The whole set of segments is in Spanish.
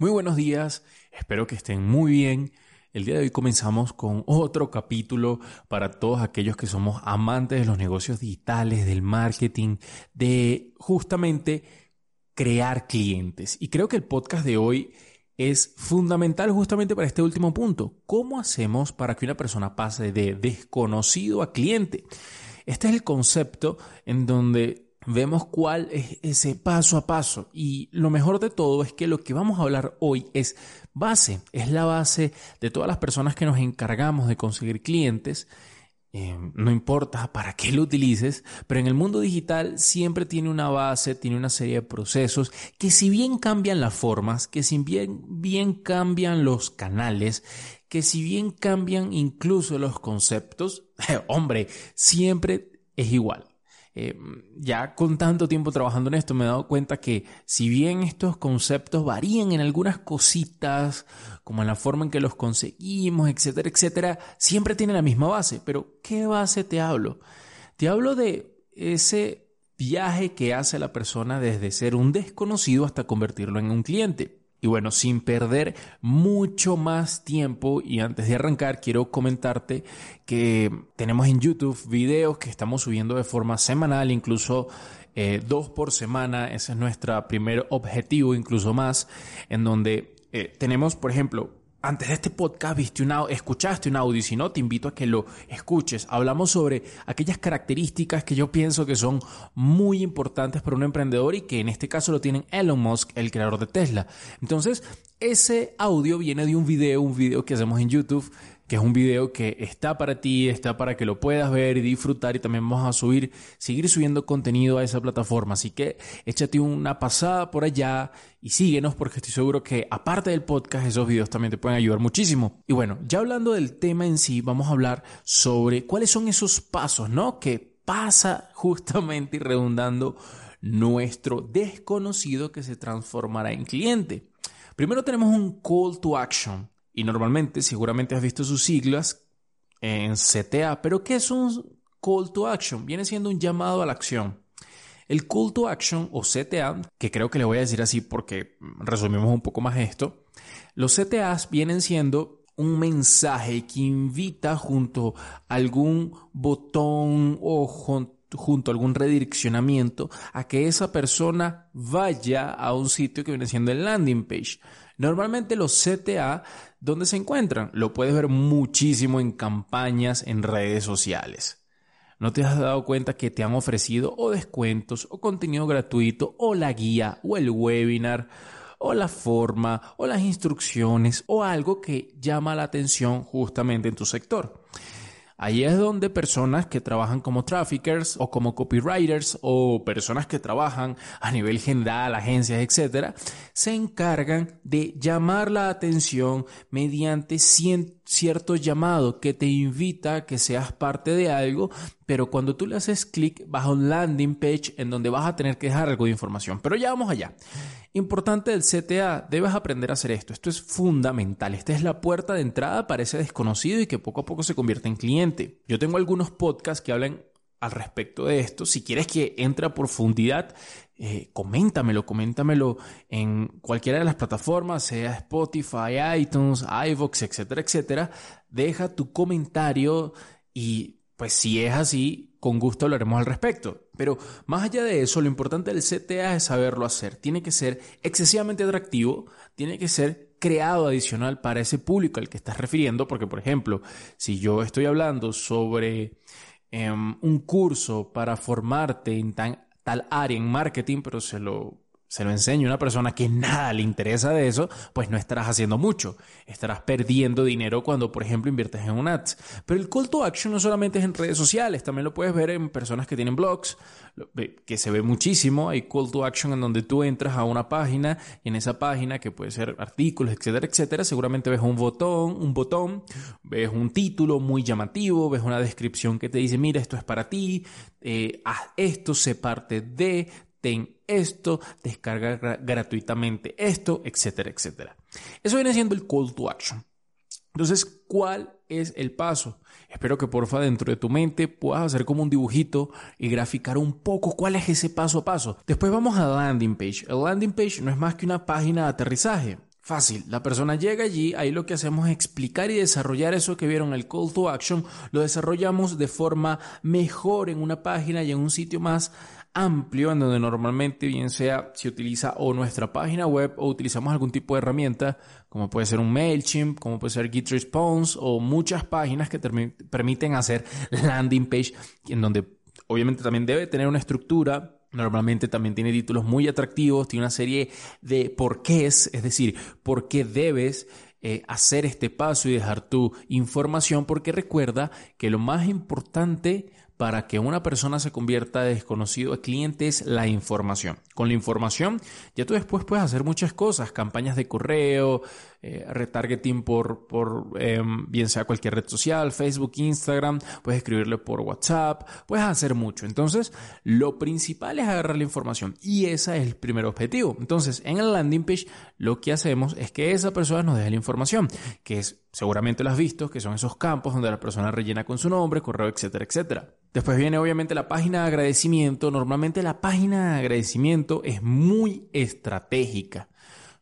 Muy buenos días, espero que estén muy bien. El día de hoy comenzamos con otro capítulo para todos aquellos que somos amantes de los negocios digitales, del marketing, de justamente crear clientes. Y creo que el podcast de hoy es fundamental justamente para este último punto. ¿Cómo hacemos para que una persona pase de desconocido a cliente? Este es el concepto en donde vemos cuál es ese paso a paso. Y lo mejor de todo es que lo que vamos a hablar hoy es base, es la base de todas las personas que nos encargamos de conseguir clientes. Eh, no importa para qué lo utilices, pero en el mundo digital siempre tiene una base, tiene una serie de procesos que si bien cambian las formas, que si bien, bien cambian los canales, que si bien cambian incluso los conceptos, hombre, siempre es igual. Eh, ya con tanto tiempo trabajando en esto me he dado cuenta que si bien estos conceptos varían en algunas cositas, como en la forma en que los conseguimos, etcétera, etcétera, siempre tienen la misma base. Pero ¿qué base te hablo? Te hablo de ese viaje que hace la persona desde ser un desconocido hasta convertirlo en un cliente. Y bueno, sin perder mucho más tiempo y antes de arrancar, quiero comentarte que tenemos en YouTube videos que estamos subiendo de forma semanal, incluso eh, dos por semana. Ese es nuestro primer objetivo, incluso más, en donde eh, tenemos, por ejemplo, antes de este podcast viste una, escuchaste un audio y si no, te invito a que lo escuches. Hablamos sobre aquellas características que yo pienso que son muy importantes para un emprendedor y que en este caso lo tienen Elon Musk, el creador de Tesla. Entonces, ese audio viene de un video, un video que hacemos en YouTube que es un video que está para ti, está para que lo puedas ver y disfrutar y también vamos a subir, seguir subiendo contenido a esa plataforma. Así que échate una pasada por allá y síguenos porque estoy seguro que aparte del podcast esos videos también te pueden ayudar muchísimo. Y bueno, ya hablando del tema en sí, vamos a hablar sobre cuáles son esos pasos, ¿no? Que pasa justamente y redundando nuestro desconocido que se transformará en cliente. Primero tenemos un call to action y normalmente seguramente has visto sus siglas en CTA, pero ¿qué es un call to action? Viene siendo un llamado a la acción. El call to action o CTA, que creo que le voy a decir así porque resumimos un poco más esto, los CTAs vienen siendo un mensaje que invita junto a algún botón o junto a algún redireccionamiento a que esa persona vaya a un sitio que viene siendo el landing page. Normalmente los CTA, ¿dónde se encuentran? Lo puedes ver muchísimo en campañas en redes sociales. ¿No te has dado cuenta que te han ofrecido o descuentos o contenido gratuito o la guía o el webinar o la forma o las instrucciones o algo que llama la atención justamente en tu sector? Ahí es donde personas que trabajan como traffickers o como copywriters o personas que trabajan a nivel general, agencias, etcétera, se encargan de llamar la atención mediante cierto llamado que te invita a que seas parte de algo, pero cuando tú le haces clic vas a un landing page en donde vas a tener que dejar algo de información. Pero ya vamos allá. Importante del CTA, debes aprender a hacer esto. Esto es fundamental. Esta es la puerta de entrada para ese desconocido y que poco a poco se convierte en cliente. Yo tengo algunos podcasts que hablan al respecto de esto. Si quieres que entre a profundidad, eh, coméntamelo, coméntamelo en cualquiera de las plataformas, sea Spotify, iTunes, iVoox, etcétera, etcétera. Deja tu comentario y pues si es así, con gusto hablaremos al respecto. Pero más allá de eso, lo importante del CTA es saberlo hacer. Tiene que ser excesivamente atractivo, tiene que ser creado adicional para ese público al que estás refiriendo, porque por ejemplo, si yo estoy hablando sobre em, un curso para formarte en tal área en marketing, pero se lo se lo enseña a una persona que nada le interesa de eso, pues no estarás haciendo mucho. Estarás perdiendo dinero cuando, por ejemplo, inviertes en un ads. Pero el call to action no solamente es en redes sociales, también lo puedes ver en personas que tienen blogs, que se ve muchísimo. Hay call to action en donde tú entras a una página y en esa página, que puede ser artículos, etcétera, etcétera, seguramente ves un botón, un botón, ves un título muy llamativo, ves una descripción que te dice, mira, esto es para ti, eh, haz esto, sé parte de, ten esto, descarga gratuitamente esto, etcétera, etcétera. Eso viene siendo el call to action. Entonces, ¿cuál es el paso? Espero que porfa dentro de tu mente puedas hacer como un dibujito y graficar un poco cuál es ese paso a paso. Después vamos a landing page. El landing page no es más que una página de aterrizaje. Fácil, la persona llega allí, ahí lo que hacemos es explicar y desarrollar eso que vieron, el call to action, lo desarrollamos de forma mejor en una página y en un sitio más amplio en donde normalmente bien sea se utiliza o nuestra página web o utilizamos algún tipo de herramienta como puede ser un MailChimp, como puede ser GitResponse o muchas páginas que permiten hacer landing page en donde obviamente también debe tener una estructura Normalmente también tiene títulos muy atractivos, tiene una serie de porqués, es decir, por qué debes eh, hacer este paso y dejar tu información, porque recuerda que lo más importante para que una persona se convierta de desconocido a cliente es la información. Con la información ya tú después puedes hacer muchas cosas, campañas de correo, eh, retargeting por, por em, bien sea cualquier red social, Facebook, Instagram, puedes escribirle por WhatsApp, puedes hacer mucho. Entonces, lo principal es agarrar la información y ese es el primer objetivo. Entonces, en el landing page lo que hacemos es que esa persona nos deje la información, que es, seguramente lo has visto, que son esos campos donde la persona rellena con su nombre, correo, etcétera, etcétera. Después viene obviamente la página de agradecimiento. Normalmente la página de agradecimiento es muy estratégica.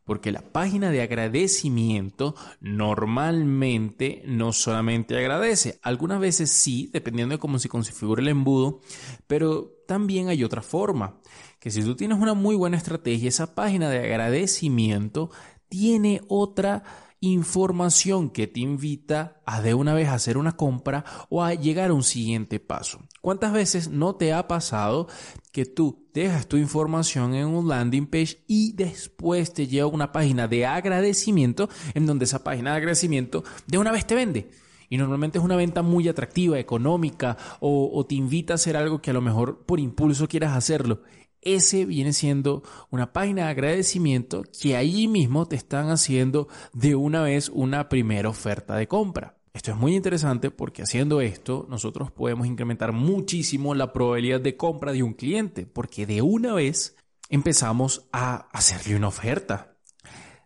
Porque la página de agradecimiento normalmente no solamente agradece, algunas veces sí, dependiendo de cómo se configure el embudo, pero también hay otra forma, que si tú tienes una muy buena estrategia, esa página de agradecimiento tiene otra información que te invita a de una vez hacer una compra o a llegar a un siguiente paso. ¿Cuántas veces no te ha pasado que tú dejas tu información en un landing page y después te lleva una página de agradecimiento en donde esa página de agradecimiento de una vez te vende? Y normalmente es una venta muy atractiva, económica, o, te invita a hacer algo que a lo mejor por impulso quieras hacerlo ese viene siendo una página de agradecimiento que allí mismo te están haciendo de una vez una primera oferta de compra. Esto es muy interesante porque haciendo esto nosotros podemos incrementar muchísimo la probabilidad de compra de un cliente porque de una vez empezamos a hacerle una oferta.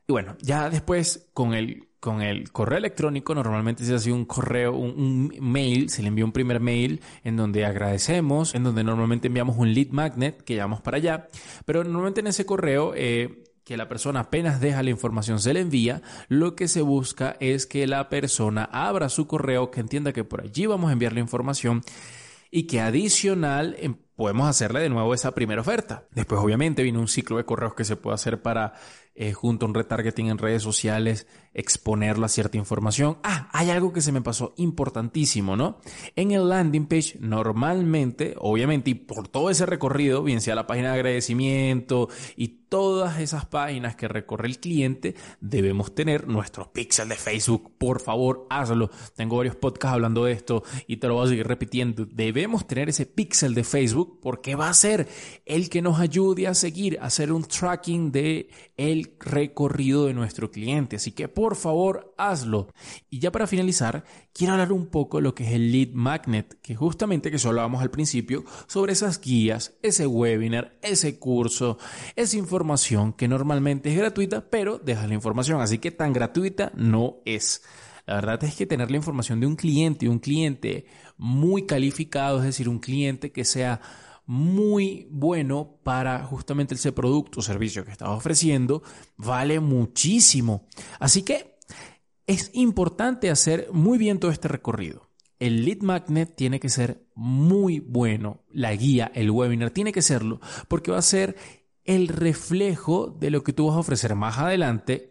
Y bueno, ya después con el con el correo electrónico normalmente se hace un correo, un, mail, se le envía un primer mail en donde agradecemos, en donde normalmente enviamos un lead magnet que llevamos para allá, pero normalmente en ese correo eh, que la persona apenas deja la información se le envía, lo que se busca es que la persona abra su correo, que entienda que por allí vamos a enviar la información y que adicional em, podemos hacerle de nuevo esa primera oferta. Después obviamente viene un ciclo de correos que se puede hacer para eh, junto a un retargeting en redes sociales, exponerla a cierta información. Ah, hay algo que se me pasó importantísimo, ¿no? En el landing page, normalmente, obviamente, y por todo ese recorrido, bien sea la página de agradecimiento y todas esas páginas que recorre el cliente, debemos tener nuestro pixel de Facebook. Por favor, hazlo. Tengo varios podcasts hablando de esto y te lo voy a seguir repitiendo. Debemos tener ese pixel de Facebook porque va a ser el que nos ayude a seguir, a hacer un tracking de el recorrido de nuestro cliente. Así que por favor, hazlo. Y ya para finalizar, quiero hablar un poco de lo que es el lead magnet, que justamente que solo hablábamos al principio sobre esas guías, ese webinar, ese curso, esa información que normalmente es gratuita, pero dejas la información, así que tan gratuita no es. La verdad es que tener la información de un cliente, un cliente muy calificado, es decir, un cliente que sea muy bueno para justamente ese producto o servicio que estás ofreciendo, vale muchísimo. Así que es importante hacer muy bien todo este recorrido. El lead magnet tiene que ser muy bueno, la guía, el webinar tiene que serlo, porque va a ser el reflejo de lo que tú vas a ofrecer más adelante,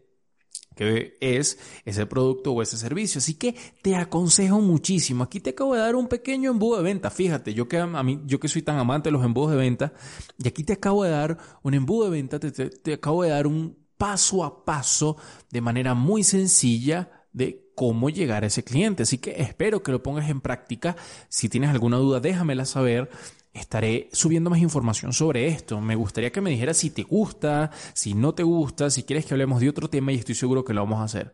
es ese producto o ese servicio. Así que te aconsejo muchísimo. Aquí te acabo de dar un pequeño embudo de venta. Fíjate, yo que a mí, yo que soy tan amante de los embudos de venta, y aquí te acabo de dar un embudo de venta, te, te acabo de dar un paso a paso de manera muy sencilla de cómo llegar a ese cliente. Así que espero que lo pongas en práctica. Si tienes alguna duda, déjamela saber estaré subiendo más información sobre esto. Me gustaría que me dijeras si te gusta, si no te gusta, si quieres que hablemos de otro tema y estoy seguro que lo vamos a hacer.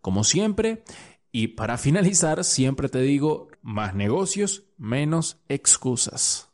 Como siempre, y para finalizar, siempre te digo, más negocios, menos excusas.